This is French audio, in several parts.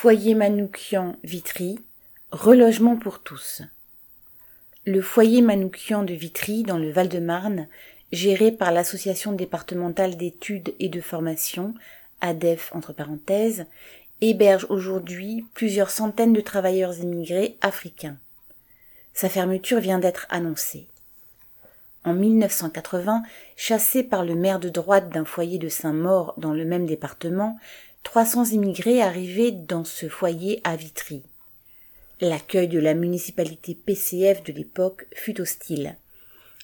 Foyer Manoukian Vitry, relogement pour tous. Le foyer Manoukian de Vitry, dans le Val-de-Marne, géré par l'Association départementale d'études et de formation, ADEF entre parenthèses, héberge aujourd'hui plusieurs centaines de travailleurs immigrés africains. Sa fermeture vient d'être annoncée. En 1980, chassé par le maire de droite d'un foyer de Saint-Maur dans le même département, 300 immigrés arrivaient dans ce foyer à Vitry. L'accueil de la municipalité PCF de l'époque fut hostile.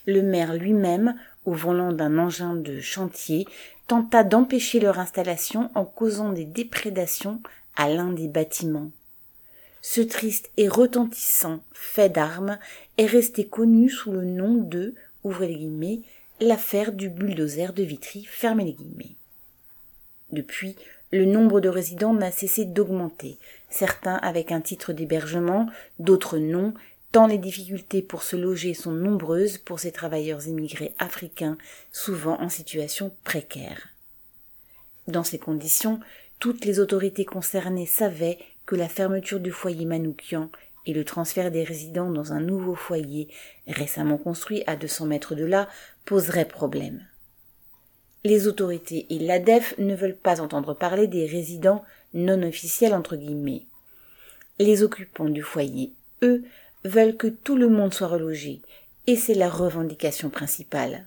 Le maire lui-même, au volant d'un engin de chantier, tenta d'empêcher leur installation en causant des déprédations à l'un des bâtiments. Ce triste et retentissant fait d'armes est resté connu sous le nom de, l'affaire du bulldozer de Vitry, fermez les guillemets. Depuis, le nombre de résidents n'a cessé d'augmenter, certains avec un titre d'hébergement, d'autres non, tant les difficultés pour se loger sont nombreuses pour ces travailleurs immigrés africains, souvent en situation précaire. Dans ces conditions, toutes les autorités concernées savaient que la fermeture du foyer Manoukian et le transfert des résidents dans un nouveau foyer récemment construit à 200 mètres de là poseraient problème. Les autorités et l'ADEF ne veulent pas entendre parler des résidents non officiels entre guillemets. Les occupants du foyer, eux, veulent que tout le monde soit relogé, et c'est la revendication principale.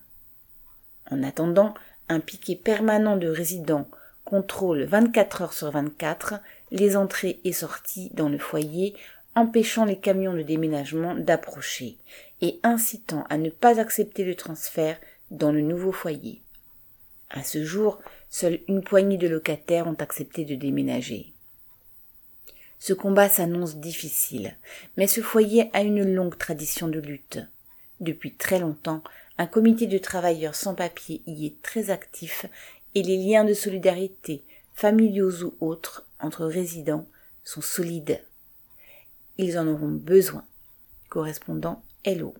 En attendant, un piquet permanent de résidents contrôle 24 heures sur 24 les entrées et sorties dans le foyer, empêchant les camions de déménagement d'approcher et incitant à ne pas accepter le transfert dans le nouveau foyer. À ce jour, seule une poignée de locataires ont accepté de déménager. Ce combat s'annonce difficile, mais ce foyer a une longue tradition de lutte. Depuis très longtemps, un comité de travailleurs sans papier y est très actif et les liens de solidarité, familiaux ou autres, entre résidents sont solides. Ils en auront besoin. Correspondant Hello.